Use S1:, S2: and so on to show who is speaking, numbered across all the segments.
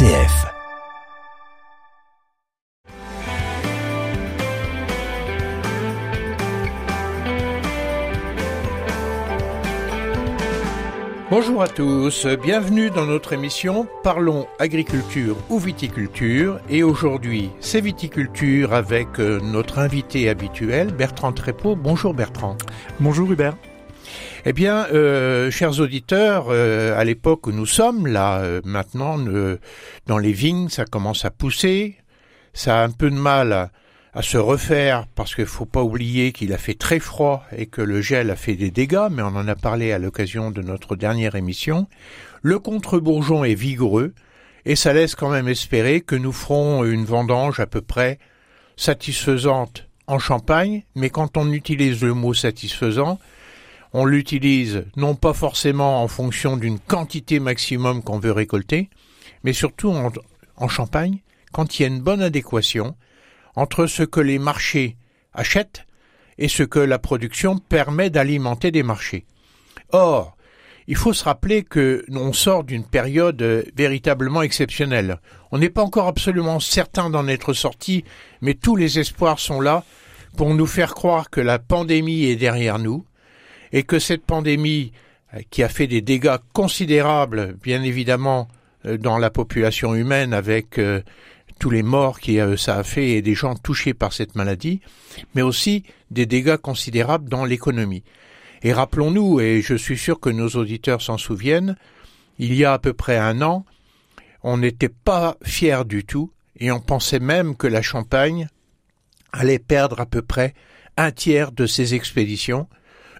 S1: RCF.
S2: Bonjour à tous, bienvenue dans notre émission Parlons agriculture ou viticulture et aujourd'hui c'est viticulture avec euh, notre invité habituel Bertrand Trépeau. Bonjour Bertrand.
S3: Bonjour Hubert.
S2: Eh bien, euh, chers auditeurs, euh, à l'époque où nous sommes, là, euh, maintenant, dans les vignes, ça commence à pousser. Ça a un peu de mal à, se refaire parce qu'il faut pas oublier qu'il a fait très froid et que le gel a fait des dégâts, mais on en a parlé à l'occasion de notre dernière émission. Le contre-bourgeon est vigoureux et ça laisse quand même espérer que nous ferons une vendange à peu près satisfaisante en Champagne, mais quand on utilise le mot satisfaisant, on l'utilise non pas forcément en fonction d'une quantité maximum qu'on veut récolter, mais surtout en, Champagne, quand il y a une bonne adéquation entre ce que les marchés achètent et ce que la production permet d'alimenter des marchés. Or, il faut se rappeler que l'on sort d'une période véritablement exceptionnelle. On n'est pas encore absolument certain d'en être sorti, mais tous les espoirs sont là pour nous faire croire que la pandémie est derrière nous, et que cette pandémie euh, qui a fait des dégâts considérables, bien évidemment, euh, dans la population humaine avec euh, tous les morts que ça a fait et des gens touchés par cette maladie, mais aussi des dégâts considérables dans l'économie. Et rappelons-nous, et je suis sûr que nos auditeurs s'en souviennent, il y a à peu près un an, on n'était pas fiers du tout, et on pensait même que la Champagne allait perdre à peu près un tiers de ses expéditions,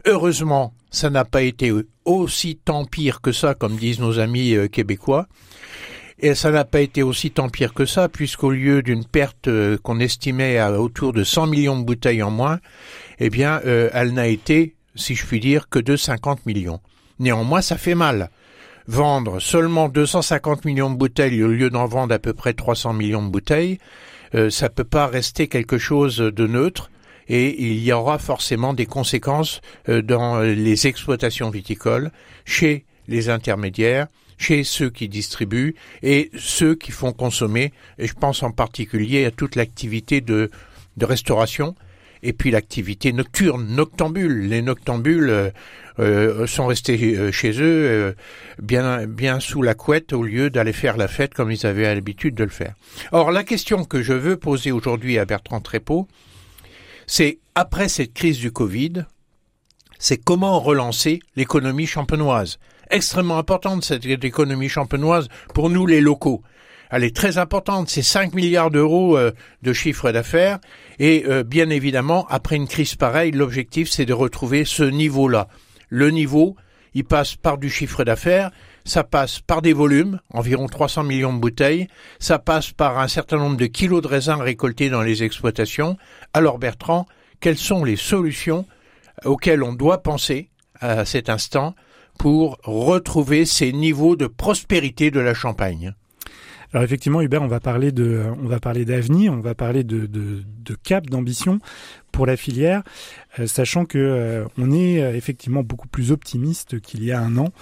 S2: Heureusement, ça n'a pas été aussi tant pire que ça, comme disent nos amis euh, québécois. Et ça n'a pas été aussi tant pire que ça, puisqu'au lieu d'une perte euh, qu'on estimait à autour de 100 millions de bouteilles en moins, eh bien, euh, elle n'a été, si je puis dire, que de 50 millions. Néanmoins, ça fait mal. Vendre seulement 250 millions de bouteilles au lieu d'en vendre à peu près 300 millions de bouteilles, ça peut pas rester quelque chose de neutre et il y aura forcément des conséquences euh, dans les exploitations viticoles, chez les intermédiaires, chez ceux qui distribuent et ceux qui font consommer. Et je pense en particulier à toute l'activité de, restauration et puis l'activité nocturne, noctambule. Les noctambules euh, euh sont restés euh, chez eux bien, bien sous la couette au lieu d'aller faire la fête comme ils avaient l'habitude de le faire. Or, la question que je veux poser aujourd'hui à Bertrand Trépeau, c'est après cette crise du Covid, c'est comment relancer l'économie champenoise. Extrêmement importante cette économie champenoise pour nous les locaux. Elle est très importante, c'est 5 milliards d'euros euh, de chiffre d'affaires et euh, bien évidemment, après une crise pareille, l'objectif c'est de retrouver ce niveau-là. Le niveau, il passe par du chiffre d'affaires, ça passe par des volumes, environ 300 millions de bouteilles, ça passe par un certain nombre de kilos de raisins récoltés dans les exploitations. Alors Bertrand, quelles sont les solutions auxquelles on doit penser à cet instant pour retrouver ces niveaux de prospérité de la Champagne?
S3: Alors effectivement, Hubert, on va parler de, on va parler d'avenir, on va parler de, de, de cap, d'ambition pour la filière, euh, sachant que euh, on est euh, effectivement beaucoup plus optimiste qu'il y a un an.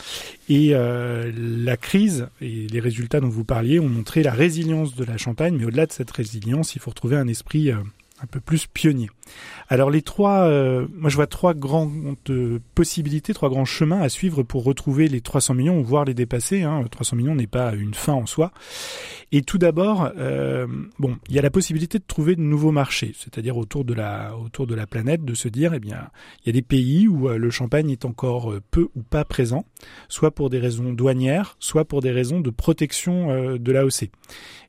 S3: Et la crise et les résultats dont vous parliez ont montré la résilience de la Champagne, mais au-delà de cette résilience, il faut retrouver un esprit un peu plus pionnier. Alors les trois, euh, moi je vois trois grandes possibilités, trois grands chemins à suivre pour retrouver les 300 millions ou voir les dépasser. Hein. 300 millions n'est pas une fin en soi. Et tout d'abord, euh, bon, il y a la possibilité de trouver de nouveaux marchés, c'est-à-dire autour de la autour de la planète, de se dire, eh bien, il y a des pays où euh, le champagne est encore peu ou pas présent, soit pour des raisons douanières, soit pour des raisons de protection de l'AOC.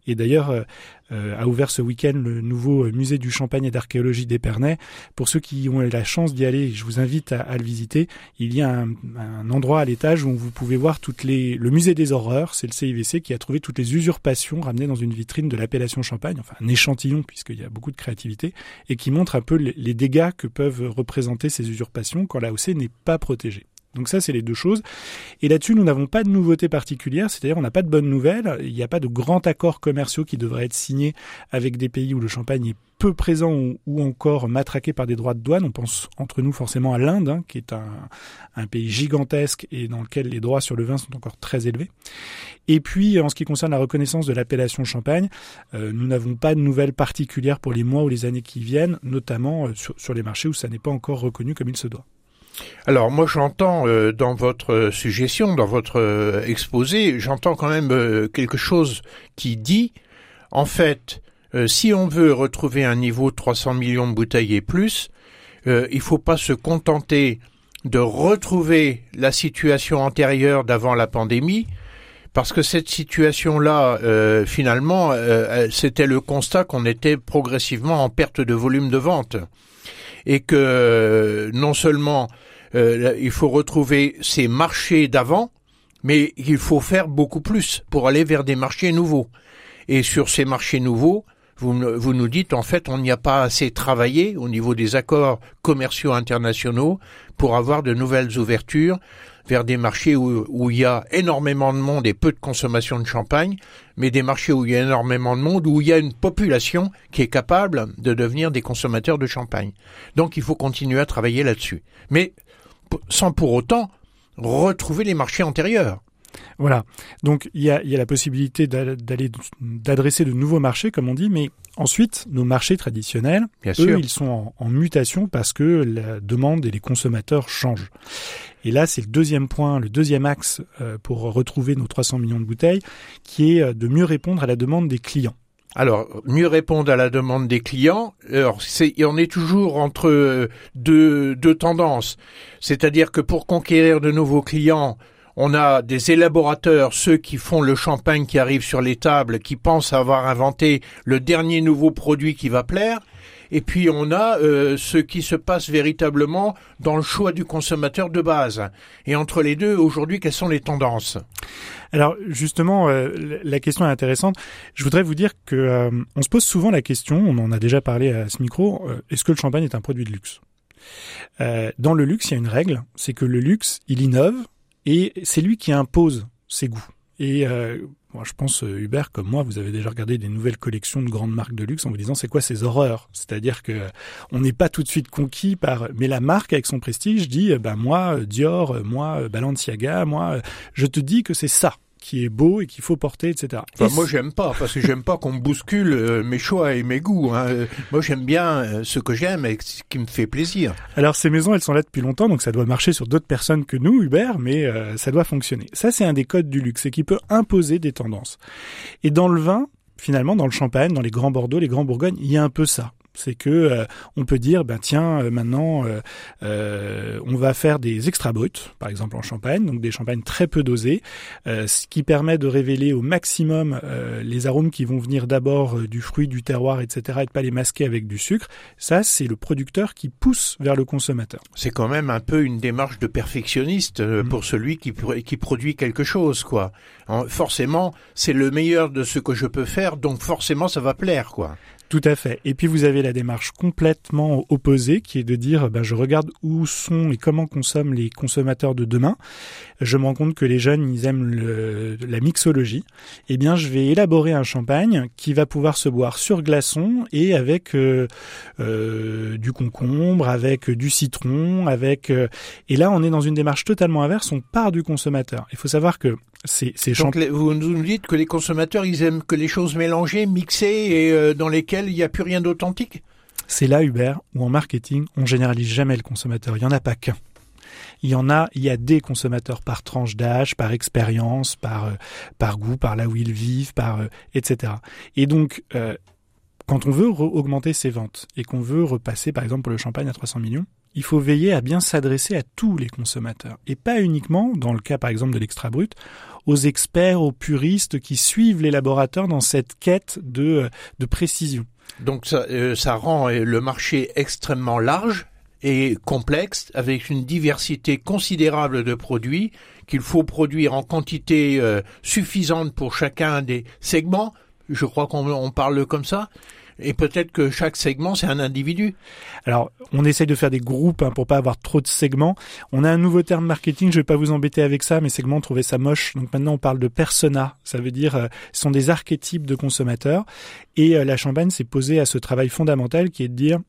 S3: Et d'ailleurs, euh, euh, a ouvert ce week-end le nouveau musée du champagne et d'archéologie d'Épernay. Pour ceux qui ont la chance d'y aller, je vous invite à, le visiter. Il y a un, endroit à l'étage où vous pouvez voir toutes les, le musée des horreurs. C'est le CIVC qui a trouvé toutes les usurpations ramenées dans une vitrine de l'appellation champagne, enfin un échantillon puisqu'il y a beaucoup de créativité, et qui montre un peu les dégâts que peuvent représenter ces usurpations quand l'AOC n'est pas protégée. Donc ça, c'est les deux choses. Et là-dessus, nous n'avons pas de nouveauté particulière, c'est-à-dire on n'a pas de bonnes nouvelles, il n'y a pas de grands accords commerciaux qui devraient être signés avec des pays où le champagne est peu présent ou, encore matraqué par des droits de douane. On pense entre nous forcément à l'Inde, hein, qui est un, pays gigantesque et dans lequel les droits sur le vin sont encore très élevés. Et puis, en ce qui concerne la reconnaissance de l'appellation Champagne, nous n'avons pas de nouvelles particulières pour les mois ou les années qui viennent, notamment sur, sur les marchés où ça n'est pas encore reconnu comme il se doit.
S2: Alors moi j'entends euh, dans votre suggestion, dans votre euh, exposé, j'entends quand même euh, quelque chose qui dit, en fait, si on veut retrouver un niveau de 300 millions de bouteilles et plus, il faut pas se contenter de retrouver la situation antérieure d'avant la pandémie, parce que cette situation-là, finalement, c'était le constat qu'on était progressivement en perte de volume de vente et que non seulement euh, il faut retrouver ces marchés d'avant, mais il faut faire beaucoup plus pour aller vers des marchés nouveaux. Et sur ces marchés nouveaux, vous, vous nous dites en fait on n'y a pas assez travaillé au niveau des accords commerciaux internationaux pour avoir de nouvelles ouvertures vers des marchés où, où, il y a énormément de monde et peu de consommation de champagne, mais des marchés où il y a énormément de monde, où il y a une population qui est capable de devenir des consommateurs de champagne. Donc il faut continuer à travailler là-dessus. Mais sans pour autant retrouver les marchés antérieurs.
S3: Voilà. Donc il y a, la possibilité d'aller d'adresser de nouveaux marchés, comme on dit, mais ensuite nos marchés traditionnels, eux, ils sont en, mutation parce que la demande et les consommateurs changent. Et là, c'est le deuxième point, le deuxième axe euh, pour retrouver nos 300 millions de bouteilles, qui est euh, de mieux répondre à la demande des clients.
S2: Alors, mieux répondre à la demande des clients, alors c'est, on est toujours entre deux, deux tendances. C'est-à-dire que pour conquérir de nouveaux clients, on a des élaborateurs, ceux qui font le champagne qui arrive sur les tables, qui pensent avoir inventé le dernier nouveau produit qui va plaire. Et puis on a euh, ce qui se passe véritablement dans le choix du consommateur de base. Et entre les deux, aujourd'hui, quelles sont les tendances?
S3: Alors justement, euh, la question est intéressante. Je voudrais vous dire que euh, on se pose souvent la question, on en a déjà parlé à ce micro, est-ce que le champagne est un produit de luxe? Dans le luxe, il y a une règle, c'est que le luxe, il innove et c'est lui qui impose ses goûts. Et moi, je pense, euh, Hubert, comme moi, vous avez déjà regardé des nouvelles collections de grandes marques de luxe en vous disant c'est quoi ces horreurs? C'est-à-dire que on n'est pas tout de suite conquis par. Mais la marque avec son prestige dit ben moi Dior, moi Balenciaga, moi je te dis que c'est ça qui est beau et qu'il faut porter, etc.
S2: moi, j'aime pas parce que j'aime pas qu'on me bouscule euh, mes choix et mes goûts. Hein. Moi, j'aime bien euh, ce que j'aime et ce qui me fait plaisir.
S3: Alors, ces maisons, elles sont là depuis longtemps, donc ça doit marcher sur d'autres personnes que nous, Hubert, mais euh, ça doit fonctionner. Ça, c'est un des codes du luxe, et qui peut imposer des tendances. Et dans le vin, finalement, dans le champagne, dans les grands Bordeaux, les grands Bourgognes, il y a un peu ça c'est que euh, on peut dire ben tiens euh, maintenant euh, on va faire des extra bruts par exemple en champagne donc des champagnes très peu dosés ce qui permet de révéler au maximum les arômes qui vont venir d'abord du fruit du terroir etc et de pas les masquer avec du sucre. Ça c'est le producteur qui pousse vers le consommateur.
S2: C'est quand même un peu une démarche de perfectionniste mm. pour celui qui qui produit quelque chose quoi. Forcément c'est le meilleur de ce que je peux faire donc forcément ça va plaire quoi
S3: tout à fait. Et puis vous avez la démarche complètement opposée qui est de dire ben, je regarde où sont et comment consomment les consommateurs de demain. Je me rends compte que les jeunes ils aiment le, la mixologie. Eh bien je vais élaborer un champagne qui va pouvoir se boire sur glaçon et avec euh, euh, du concombre, avec du citron, avec euh, et là on est dans une démarche totalement inverse. On part du consommateur. Il faut savoir que c'est
S2: Donc vous nous dites que les consommateurs ils aiment que les choses mélangées, mixées et euh, dans lesquelles il n'y a plus rien d'authentique?
S3: C'est là Hubert où en marketing on généralise jamais le consommateur. Il y en a pas qu'un. Il y en a, il y a des consommateurs par tranche d'âge, par expérience, par euh, par goût, par là où ils vivent, par euh, etc. Et donc quand on veut augmenter ses ventes et qu'on veut repasser par exemple pour le champagne à 300 millions, il faut veiller à bien s'adresser à tous les consommateurs et pas uniquement, dans le cas par exemple de l'extra brut, aux experts, aux puristes qui suivent les laboratoires dans cette quête de, de précision.
S2: Donc ça, euh, rend euh, le marché extrêmement large et complexe avec une diversité considérable de produits qu'il faut produire en quantité euh, suffisante pour chacun des segments. Je crois qu'on parle comme ça. Et peut-être que chaque segment, c'est un individu.
S3: Alors, on essaye de faire des groupes hein, pour pas avoir trop de segments. On a un nouveau terme marketing, je vais pas vous embêter avec ça, mais segments, trouvez ça moche. Donc maintenant, on parle de persona. Ça veut dire, euh, ce sont des archétypes de consommateurs. Et euh, la Champagne s'est posée à ce travail fondamental qui est de dire,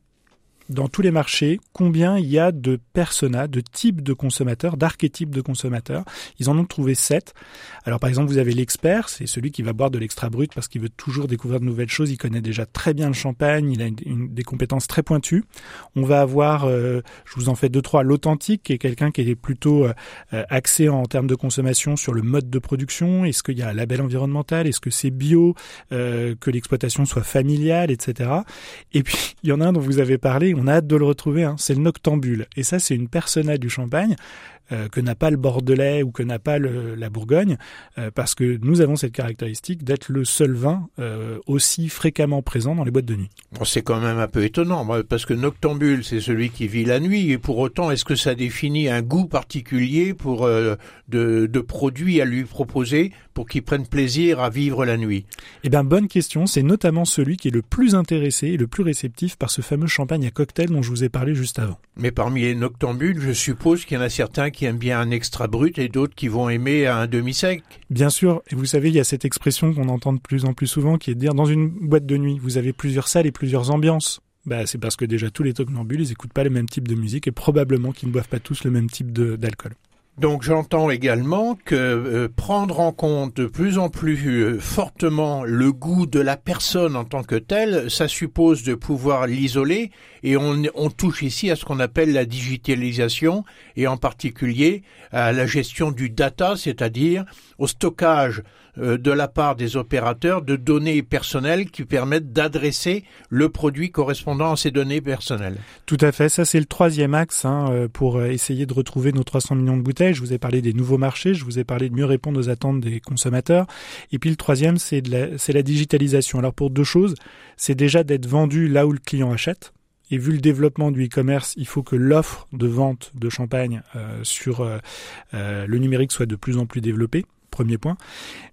S3: dans tous les marchés combien il y a de personas, de types de consommateurs, d'archétypes de consommateurs. Ils en ont trouvé sept. Alors par exemple, vous avez l'expert, c'est celui qui va boire de l'extra brut parce qu'il veut toujours découvrir de nouvelles choses. Il connaît déjà très bien le champagne, il a des compétences très pointues. On va avoir, euh, je vous en fais deux trois, l'authentique, qui est quelqu'un qui est plutôt euh, euh, axé en termes de consommation sur le mode de production. Est-ce qu'il y a un label environnemental? Est-ce que c'est bio? Que l'exploitation soit familiale, etc. Et puis il y en a un dont vous avez parlé on a hâte de le retrouver, hein. c'est le Noctambule. Et ça, c'est une persona du champagne euh, que n'a pas le Bordelais ou que n'a pas la Bourgogne, euh, parce que nous avons cette caractéristique d'être le seul vin euh, aussi fréquemment présent dans les boîtes de nuit.
S2: Bon, c'est quand même un peu étonnant, parce que noctambule, c'est celui qui vit la nuit, et pour autant, est-ce que ça définit un goût particulier pour de, de produits à lui proposer pour qu'il prenne plaisir à vivre la nuit?
S3: Eh bien, bonne question. C'est notamment celui qui est le plus intéressé et le plus réceptif par ce fameux champagne à cocktail dont je vous ai parlé juste avant.
S2: Mais parmi les noctambules, je suppose qu'il y en a certains qui aiment bien un extra brut et d'autres qui vont aimer un demi-sec.
S3: Bien sûr. Et vous savez, il y a cette expression qu'on entend de plus en plus souvent qui est de dire dans une boîte de nuit, vous avez plusieurs salles et plusieurs ambiances. Bah, c'est parce que déjà tous les noctambules, ils écoutent pas le même type de musique et probablement qu'ils ne boivent pas tous le même type d'alcool.
S2: Donc j'entends également que euh, prendre en compte de plus en plus euh, fortement le goût de la personne en tant que telle, ça suppose de pouvoir l'isoler et on, touche ici à ce qu'on appelle la digitalisation et en particulier à la gestion du data, c'est-à-dire au stockage de la part des opérateurs de données personnelles qui permettent d'adresser le produit correspondant à ces données personnelles.
S3: Tout à fait, ça c'est le troisième axe hein, euh, pour euh, essayer de retrouver nos 300 millions de bouteilles. Je vous ai parlé des nouveaux marchés, je vous ai parlé de mieux répondre aux attentes des consommateurs. Et puis le troisième, c'est la, la digitalisation. Alors pour deux choses, c'est déjà d'être vendu là où le client achète. Et vu le développement du e-commerce, il faut que l'offre de vente de champagne sur le numérique soit de plus en plus développée premier point.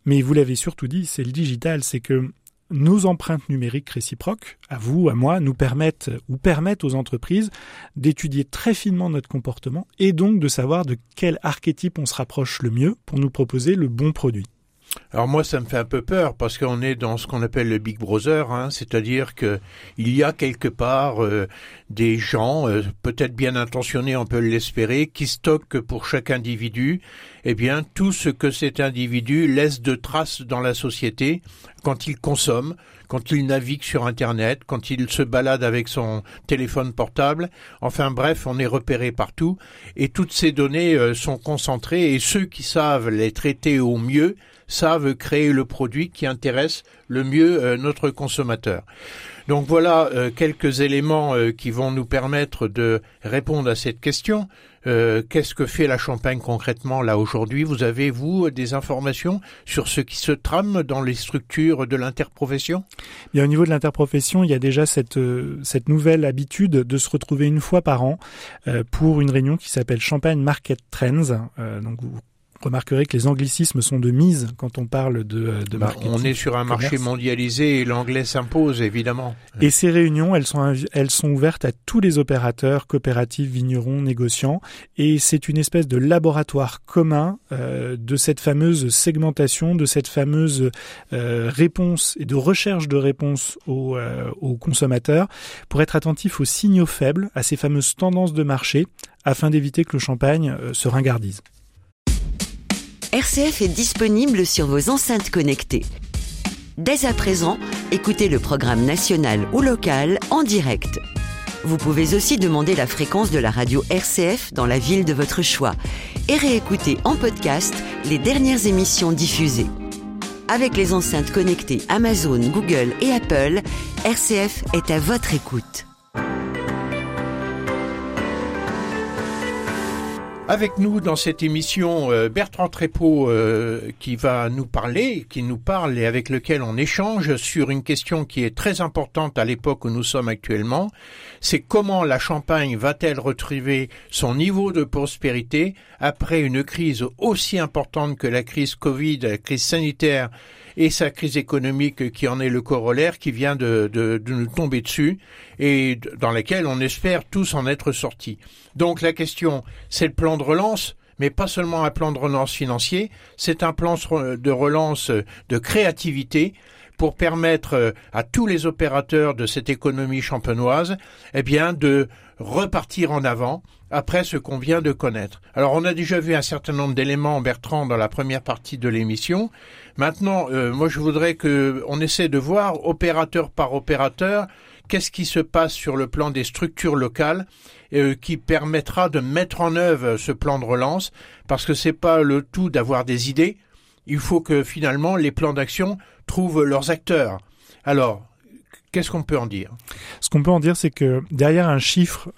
S3: Mais vous l'avez surtout dit, c'est le digital, c'est que nos empreintes numériques réciproques, à vous, à moi, nous permettent ou permettent aux entreprises d'étudier très finement notre comportement et donc de savoir de quel archétype on se rapproche le mieux pour nous proposer le bon produit.
S2: Alors moi, ça me fait un peu peur parce qu'on est dans ce qu'on appelle le Big Brother, hein, c'est-à-dire que il y a quelque part euh, des gens, euh, peut-être bien intentionnés, on peut l'espérer, qui stockent pour chaque individu, eh bien tout ce que cet individu laisse de traces dans la société quand il consomme, quand il navigue sur Internet, quand il se balade avec son téléphone portable. Enfin bref, on est repéré partout et toutes ces données euh, sont concentrées et ceux qui savent les traiter au mieux savent créer le produit qui intéresse le mieux euh, notre consommateur. Donc voilà euh, quelques éléments euh, qui vont nous permettre de répondre à cette question. Qu'est-ce que fait la Champagne concrètement là aujourd'hui? Vous avez, vous, des informations sur ce qui se trame dans les structures de l'interprofession?
S3: Bien, Au niveau de l'interprofession, il y a déjà cette, cette nouvelle habitude de se retrouver une fois par an pour une réunion qui s'appelle Champagne Market Trends. donc vous remarquerez que les anglicismes sont de mise quand on parle de, de bah,
S2: On est sur un marché mondialisé et l'anglais s'impose évidemment.
S3: Et ces réunions, elles sont elles sont ouvertes à tous les opérateurs, coopératives, vignerons, négociants, et c'est une espèce de laboratoire commun euh, de cette fameuse segmentation, de cette fameuse euh, réponse et de recherche de réponse aux, euh, aux consommateurs pour être attentif aux signaux faibles, à ces fameuses tendances de marché, afin d'éviter que le champagne se ringardise.
S1: RCF est disponible sur vos enceintes connectées. Dès à présent, écoutez le programme national ou local en direct. Vous pouvez aussi demander la fréquence de la radio RCF dans la ville de votre choix et réécouter en podcast les dernières émissions diffusées. Avec les enceintes connectées Amazon, Google et Apple, RCF est à votre écoute.
S2: Avec nous dans cette émission, euh, Bertrand Trépeau qui va nous parler, qui nous parle et avec lequel on échange sur une question qui est très importante à l'époque où nous sommes actuellement. C'est comment la Champagne va-t-elle retrouver son niveau de prospérité après une crise aussi importante que la crise Covid, la crise sanitaire et sa crise économique qui en est le corollaire, qui vient de, nous tomber dessus et dans laquelle on espère tous en être sortis. Donc la question, c'est le plan de relance mais pas seulement un plan de relance financier, c'est un plan de relance de créativité pour permettre euh, à tous les opérateurs de cette économie champenoise, eh bien, de repartir en avant après ce qu'on vient de connaître. Alors, on a déjà vu un certain nombre d'éléments, Bertrand, dans la première partie de l'émission. Maintenant, euh, moi, je voudrais que on essaie de voir, opérateur par opérateur, qu'est-ce qui se passe sur le plan des structures locales euh, qui permettra de mettre en œuvre ce plan de relance, parce que c'est pas le tout d'avoir des idées. Il faut que finalement les plans d'action trouvent leurs acteurs. Alors, qu'est-ce qu'on peut en dire?
S3: Ce qu'on peut en dire, c'est que derrière un chiffre,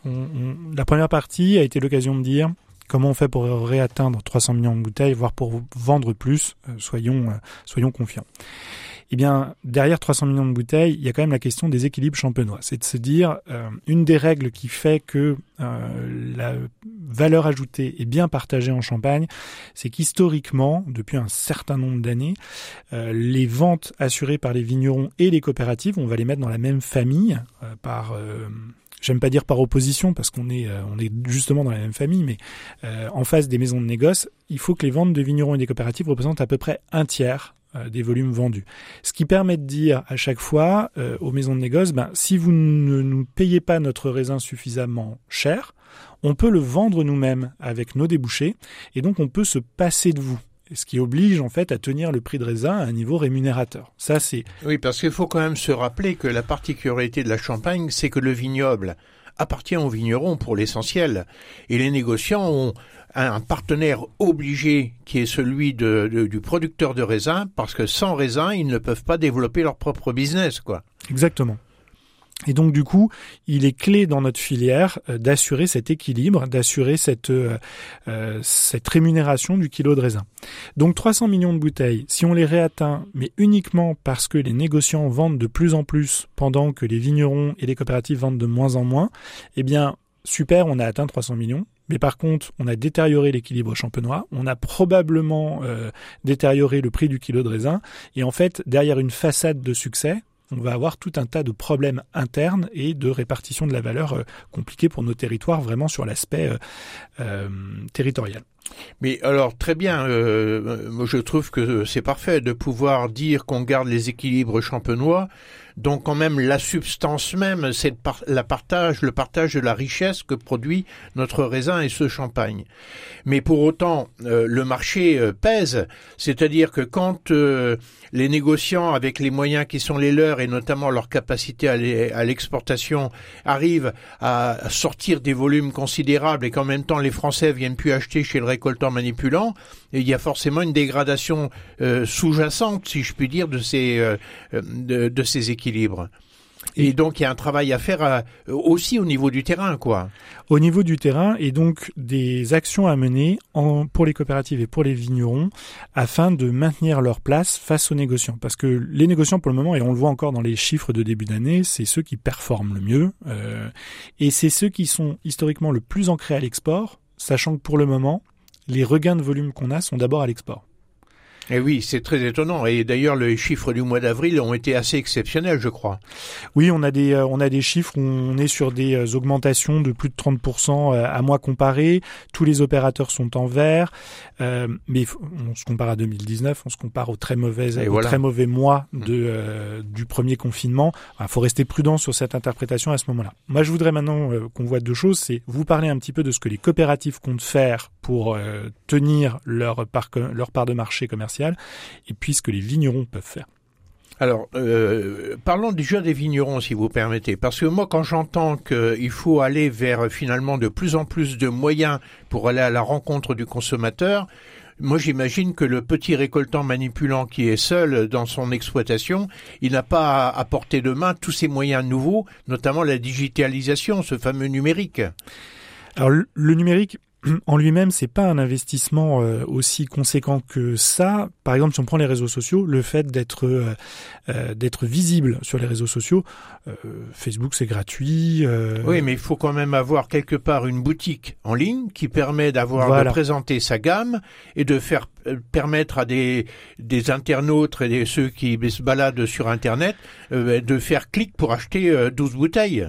S3: la première partie a été l'occasion de dire comment on fait pour réatteindre 300 millions de bouteilles, voire pour vendre plus. Euh, euh, soyons confiants eh bien, derrière 300 millions de bouteilles, il y a quand même la question des équilibres champenois. C'est de se dire, euh, une des règles qui fait que euh, la valeur ajoutée est bien partagée en Champagne, c'est qu'historiquement, depuis un certain nombre d'années, euh, les ventes assurées par les vignerons et les coopératives, on va les mettre dans la même famille par j'aime pas dire par opposition parce qu'on est on est justement dans la même famille, mais en face des maisons de négoce, il faut que les ventes de vignerons et des coopératives représentent à peu près un tiers des volumes vendus. Ce qui permet de dire à chaque fois euh, aux maisons de négoce, ben, si vous ne nous payez pas notre raisin suffisamment cher, on peut le vendre nous-mêmes avec nos débouchés et donc on peut se passer de vous. Ce qui oblige en fait à tenir le prix de raisin à un niveau rémunérateur. Ça c'est.
S2: Oui, parce qu'il faut quand même se rappeler que la particularité de la Champagne, c'est que le vignoble appartient aux vignerons pour l'essentiel, et les négociants ont un partenaire obligé qui est celui du producteur de raisin, parce que sans raisin, ils ne peuvent pas développer leur propre business, quoi.
S3: Exactement. Et donc du coup, il est clé dans notre filière euh, d'assurer cet équilibre, d'assurer cette euh, euh, cette rémunération du kilo de raisin. Donc 300 millions de bouteilles, si on les réatteint, mais uniquement parce que les négociants vendent de plus en plus pendant que les vignerons et les coopératives vendent de moins en moins, eh bien super, on a atteint 300 millions. Mais par contre, on a détérioré l'équilibre champenois, on a probablement détérioré le prix du kilo de raisin, et en fait, derrière une façade de succès, on va avoir tout un tas de problèmes internes et de répartition de la valeur euh, compliquée pour nos territoires, vraiment sur l'aspect euh, territorial.
S2: Mais alors très bien, moi je trouve que c'est parfait de pouvoir dire qu'on garde les équilibres champenois, donc quand même la substance même, c'est la partage, le partage de la richesse que produit notre raisin et ce champagne. Mais pour autant, euh, le marché euh, pèse, c'est-à-dire que quand euh, les négociants, avec les moyens qui sont les leurs et notamment leur capacité à l'exportation, arrivent à sortir des volumes considérables et qu'en même temps les Français viennent plus acheter chez le récoltant manipulant, il y a forcément une dégradation sous-jacente, si je puis dire, de ces de, de ces équilibres. Et, donc il y a un travail à faire euh, aussi au niveau du terrain, quoi.
S3: Au niveau du terrain, et donc des actions à mener en, pour les coopératives et pour les vignerons afin de maintenir leur place face aux négociants. Parce que les négociants, pour le moment, et on le voit encore dans les chiffres de début d'année, c'est ceux qui performent le mieux, euh, et c'est ceux qui sont historiquement le plus ancrés à l'export, sachant que pour le moment, les regains de volume qu'on a sont d'abord à l'export.
S2: Et eh oui, c'est très étonnant. Et d'ailleurs, les chiffres du mois d'avril ont été assez exceptionnels, je crois.
S3: Oui, on a des euh, on a des chiffres où on est sur des euh, augmentations de plus de 30% euh, à mois comparé. Tous les opérateurs sont en vert, mais on se compare à 2019, on se compare aux très mauvais très mauvais mois mm. du premier confinement. Il faut rester prudent sur cette interprétation à ce moment-là. Moi, je voudrais maintenant qu'on voit deux choses. C'est vous parler un petit peu de ce que les coopératives comptent faire pour tenir leur part leur part de marché commercial et puis ce que les vignerons peuvent faire.
S2: Alors, euh, parlons déjà des vignerons, si vous permettez, parce que moi, quand j'entends qu'il faut aller vers finalement de plus en plus de moyens pour aller à la rencontre du consommateur, moi, j'imagine que le petit récoltant manipulant qui est seul dans son exploitation, il n'a pas à porter de main tous ces moyens nouveaux, notamment la digitalisation, ce fameux numérique.
S3: Alors, le numérique, en lui-même, c'est pas un investissement euh, aussi conséquent que ça. Par exemple, si on prend les réseaux sociaux, le fait d'être euh, euh, d'être visible sur les réseaux sociaux, Facebook c'est gratuit.
S2: Oui, mais il faut quand même avoir quelque part une boutique en ligne qui permet d'avoir de présenter sa gamme et de faire permettre à des des internautes et des, ceux qui se baladent sur Internet de faire clic pour acheter 12 bouteilles.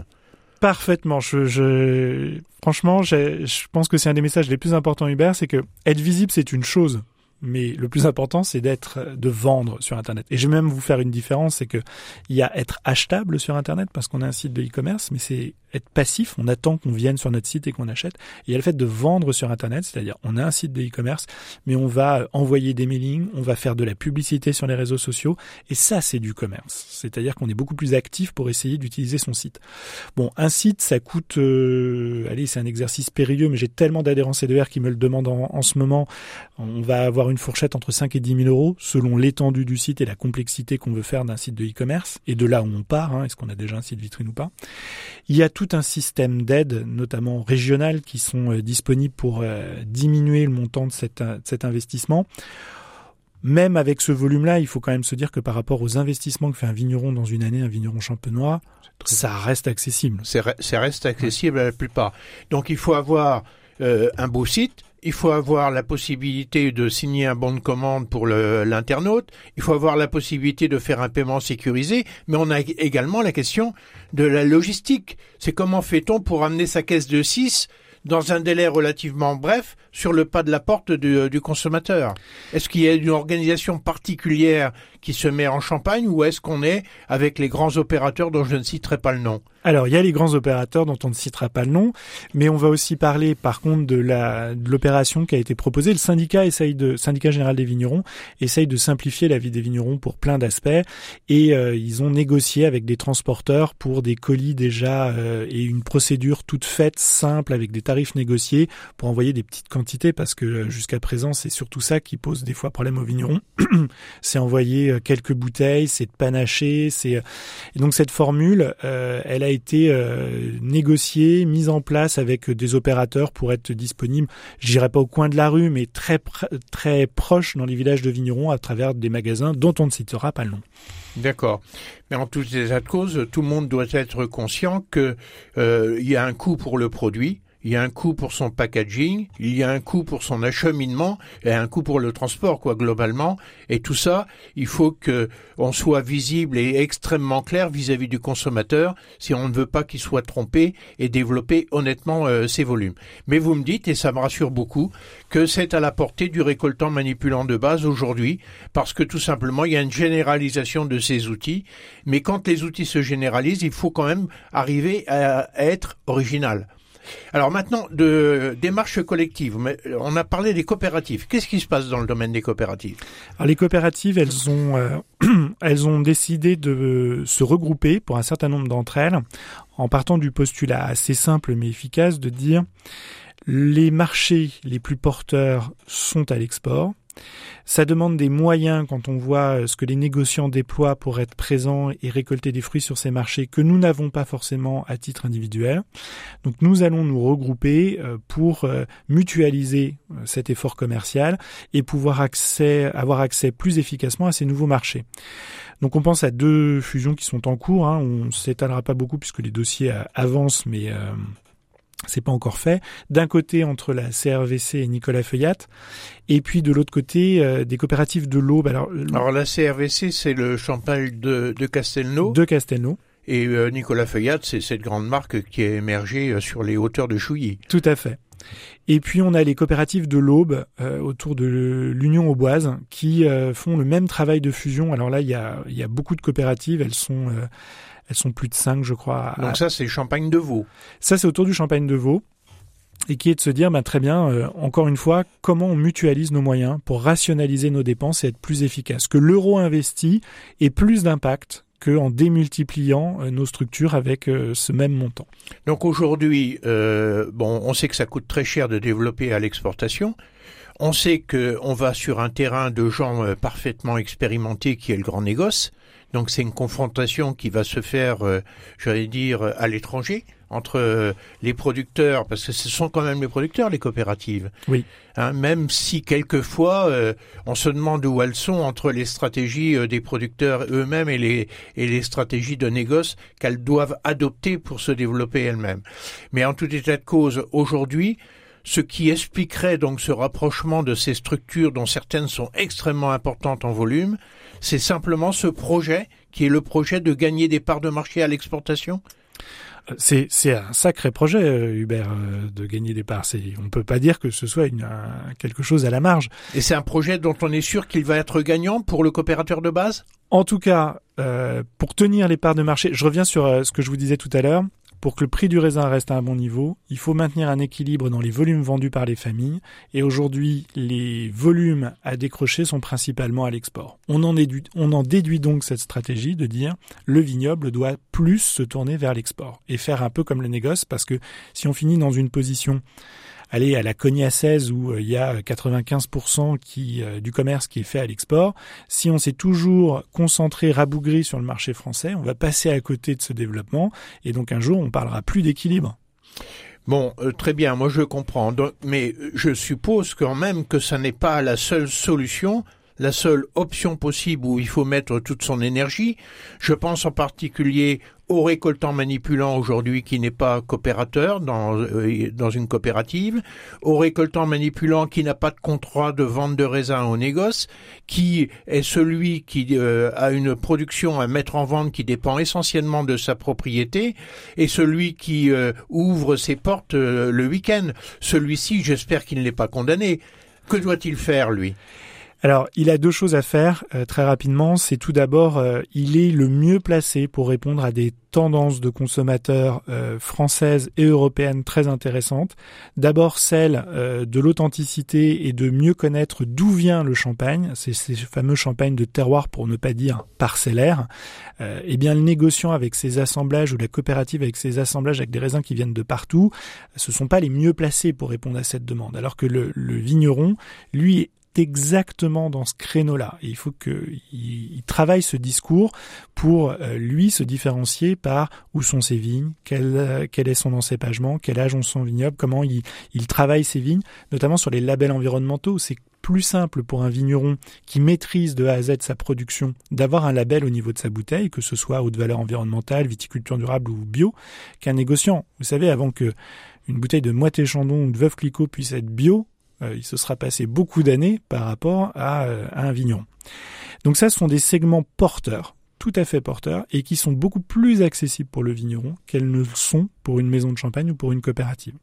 S3: Parfaitement. Je, je franchement, je pense que c'est un des messages les plus importants Hubert, c'est que être visible c'est une chose, mais le plus important, c'est d'être, de vendre sur Internet. Et je vais même vous faire une différence, c'est que il y a être achetable sur Internet parce qu'on a un site de e-commerce, mais c'est être passif, on attend qu'on vienne sur notre site et qu'on achète. Et il y a le fait de vendre sur Internet, c'est-à-dire on a un site de e-commerce, mais on va envoyer des mailings, on va faire de la publicité sur les réseaux sociaux, et ça c'est du commerce. C'est-à-dire qu'on est beaucoup plus actif pour essayer d'utiliser son site. Bon, un site, ça coûte, euh, allez, c'est un exercice périlleux, mais j'ai tellement d'adhérents CDR qui me le demandent en, ce moment. On va avoir une fourchette entre 5 et 10 000 euros selon l'étendue du site et la complexité qu'on veut faire d'un site de e-commerce, et de là où on part, hein, est-ce qu'on a déjà un site vitrine ou pas? Il y a un système d'aide, notamment régionales, qui sont euh, disponibles pour euh, diminuer le montant de cet, euh, cet investissement. Même avec ce volume-là, il faut quand même se dire que par rapport aux investissements que fait un vigneron dans une année, un vigneron champenois, ça reste accessible.
S2: Ça reste accessible à la plupart. Donc il faut avoir un beau site, il faut avoir la possibilité de signer un bon de commande pour l'internaute, il faut avoir la possibilité de faire un paiement sécurisé, mais on a également la question de la logistique. C'est comment fait-on pour amener sa caisse de 6 dans un délai relativement bref sur le pas de la porte du, du consommateur? Est-ce qu'il y a une organisation particulière qui se met en Champagne ou est-ce qu'on est avec les grands opérateurs dont je ne citerai pas le nom?
S3: Alors, il y a les grands opérateurs dont on ne citera pas le nom, mais on va aussi parler par contre de de l'opération qui a été proposée. Le syndicat essaye de syndicat général des vignerons essaye de simplifier la vie des vignerons pour plein d'aspects et euh, ils ont négocié avec des transporteurs pour des colis déjà euh, et une procédure toute faite simple avec des tarifs négociés pour envoyer des petites quantités parce que euh, jusqu'à présent c'est surtout ça qui pose des fois problème aux vignerons. c'est envoyer quelques bouteilles, c'est de panacher, c'est et donc cette formule, elle a été négociée, mise en place avec des opérateurs pour être disponible. Je dirais pas au coin de la rue, mais très très proche dans les villages de vignerons à travers des magasins dont on ne citera pas le nom.
S2: D'accord. Mais en toutes les de cause, tout le monde doit être conscient qu'il y a un coût pour le produit il y a un coût pour son packaging, il y a un coût pour son acheminement et un coût pour le transport, quoi, globalement. Et tout ça, il faut que on soit visible et extrêmement clair vis-à-vis du consommateur si on ne veut pas qu'il soit trompé et développer honnêtement euh, ses volumes. Mais vous me dites, et ça me rassure beaucoup, que c'est à la portée du récoltant manipulant de base aujourd'hui, parce que tout simplement, il y a une généralisation de ces outils. Mais quand les outils se généralisent, il faut quand même arriver à être original. Alors maintenant, de démarches collectives, on a parlé des coopératives. Qu'est-ce qui se passe dans le domaine des coopératives?
S3: Les coopératives, elles ont, euh, elles ont décidé de se regrouper pour un certain nombre d'entre elles, en partant du postulat assez simple mais efficace de dire les marchés les plus porteurs sont à l'export. Ça demande des moyens quand on voit euh, ce que les négociants déploient pour être présents et récolter des fruits sur ces marchés que nous n'avons pas forcément à titre individuel. Donc nous allons nous regrouper euh, pour euh, mutualiser cet effort commercial et pouvoir avoir accès plus efficacement à ces nouveaux marchés. Donc on pense à deux fusions qui sont en cours. Hein. On ne s'étalera pas beaucoup puisque les dossiers avancent, mais c'est pas encore fait. D'un côté entre la CRVC et Nicolas Feuillat, et puis de l'autre côté euh, des coopératives de l'Aube.
S2: Alors, Alors la CRVC c'est le champagne de, de Castelnau.
S3: De Castelnau.
S2: Et euh, Nicolas Feuillat c'est cette grande marque qui est émergée euh, sur les hauteurs de Chouilly.
S3: Tout à fait. Et puis on a les coopératives de l'Aube autour de l'Union Auboise qui font le même travail de fusion. Alors là il y a, il y a beaucoup de coopératives, elles sont elles sont plus de 5, je crois.
S2: Donc ça, c'est champagne de veau.
S3: Ça, c'est autour du champagne de veau. Et qui est de se dire, ben, très bien, euh, encore une fois, comment on mutualise nos moyens pour rationaliser nos dépenses et être plus efficace. Que l'euro investi ait plus d'impact qu'en démultipliant euh, nos structures avec euh, ce même montant.
S2: Donc aujourd'hui, bon, on sait que ça coûte très cher de développer à l'exportation. On sait qu'on va sur un terrain de gens parfaitement expérimentés qui est le grand négoce. Donc c'est une confrontation qui va se faire, euh, j'allais dire, à l'étranger entre euh, les producteurs, parce que ce sont quand même les producteurs, les coopératives.
S3: Oui.
S2: Hein, même si quelquefois euh, on se demande où elles sont entre les stratégies des producteurs eux-mêmes et les, et les stratégies de négoce qu'elles doivent adopter pour se développer elles-mêmes. Mais en tout état de cause, aujourd'hui, ce qui expliquerait donc ce rapprochement de ces structures dont certaines sont extrêmement importantes en volume, c'est simplement ce projet qui est le projet de gagner des parts de marché à l'exportation?
S3: C'est c'est un sacré projet, euh, Hubert, euh, de gagner des parts. C'est on peut pas dire que ce soit une, quelque chose à la marge.
S2: Et c'est un projet dont on est sûr qu'il va être gagnant pour le coopérateur de base?
S3: En tout cas, euh, pour tenir les parts de marché, je reviens sur euh, ce que je vous disais tout à l'heure. Pour que le prix du raisin reste à un bon niveau, il faut maintenir un équilibre dans les volumes vendus par les familles. Et aujourd'hui, les volumes à décrocher sont principalement à l'export. On en, déduit, donc cette stratégie de dire le vignoble doit plus se tourner vers l'export et faire un peu comme le négoce parce que si on finit dans une position aller à la cognacaise où euh, il y a 95% qui, euh, du commerce qui est fait à l'export, si on s'est toujours concentré, rabougri sur le marché français, on va passer à côté de ce développement et donc un jour on parlera plus d'équilibre.
S2: Bon, euh, très bien, moi je comprends, mais je suppose quand même que ça n'est pas la seule solution la seule option possible où il faut mettre toute son énergie. Je pense en particulier au récoltant manipulant aujourd'hui qui n'est pas coopérateur dans, euh, une coopérative, au récoltant manipulant qui n'a pas de contrat de vente de raisin au négoce, qui est celui qui euh, a une production à mettre en vente qui dépend essentiellement de sa propriété, et celui qui euh, ouvre ses portes le week-end. Celui-ci, j'espère qu'il n'est pas condamné. Que doit-il faire, lui?
S3: Alors, il a deux choses à faire euh, très rapidement. C'est tout d'abord, euh, il est le mieux placé pour répondre à des tendances de consommateurs euh, françaises et européennes très intéressantes. D'abord celle de l'authenticité et de mieux connaître d'où vient le champagne, c'est ces fameux champagnes de terroir pour ne pas dire parcellaire. eh bien, le négociant avec ses assemblages ou la coopérative avec ses assemblages avec des raisins qui viennent de partout, ce sont pas les mieux placés pour répondre à cette demande. Alors que le, le vigneron, lui, exactement dans ce créneau-là. il faut qu'il il travaille ce discours pour euh, lui se différencier par où sont ses vignes, quel, euh, quel est son encépagement, quel âge ont son vignoble, comment il, il travaille ses vignes, notamment sur les labels environnementaux. C'est plus simple pour un vigneron qui maîtrise de A à Z sa production d'avoir un label au niveau de sa bouteille, que ce soit haute valeur environnementale, viticulture durable ou bio, qu'un négociant. Vous savez, avant que une bouteille de Moité Chandon ou de Veuve Clicquot puisse être bio, il se sera passé beaucoup d'années par rapport à, euh, à un vigneron. Donc ça, ce sont des segments porteurs tout à fait porteurs et qui sont beaucoup plus accessibles pour le vigneron qu'elles ne le sont pour une maison de champagne ou pour une coopérative.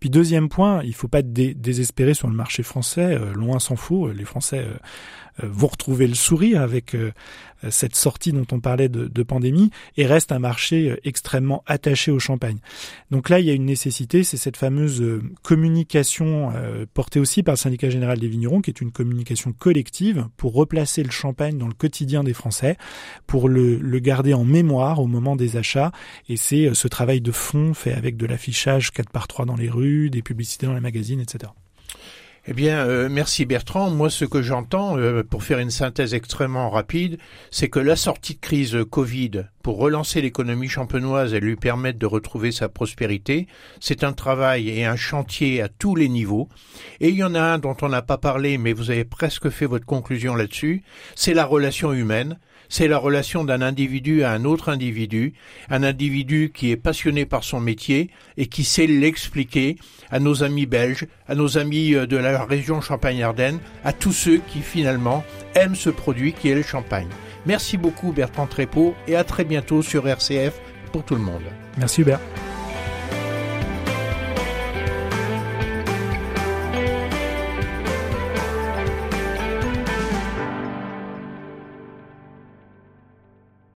S3: Puis deuxième point, il ne faut pas désespérer sur le marché français, euh, loin s'en faut, les Français vont retrouver le sourire avec euh, cette sortie dont on parlait de, pandémie et reste un marché euh, extrêmement attaché au champagne. Donc là, il y a une nécessité, c'est cette fameuse euh, communication portée aussi par le syndicat général des vignerons, qui est une communication collective pour replacer le champagne dans le quotidien des Français, pour le, garder en mémoire au moment des achats. Et c'est ce travail de fait avec de l'affichage 4 par 3 dans les rues, des publicités dans les magazines, etc.
S2: Eh bien, euh, merci Bertrand. Moi, ce que j'entends, euh, pour faire une synthèse extrêmement rapide, c'est que la sortie de crise Covid pour relancer l'économie champenoise et lui permettre de retrouver sa prospérité, c'est un travail et un chantier à tous les niveaux. Et il y en a un dont on n'a pas parlé, mais vous avez presque fait votre conclusion là-dessus, c'est la relation humaine c'est la relation d'un individu à un autre individu, un individu qui est passionné par son métier et qui sait l'expliquer à nos amis belges, à nos amis euh, de la région Champagne-Ardenne, à tous ceux qui finalement aiment ce produit qui est le champagne. Merci beaucoup Bertrand Trépeau et à très bientôt sur RCF pour tout le monde.
S3: Merci Hubert.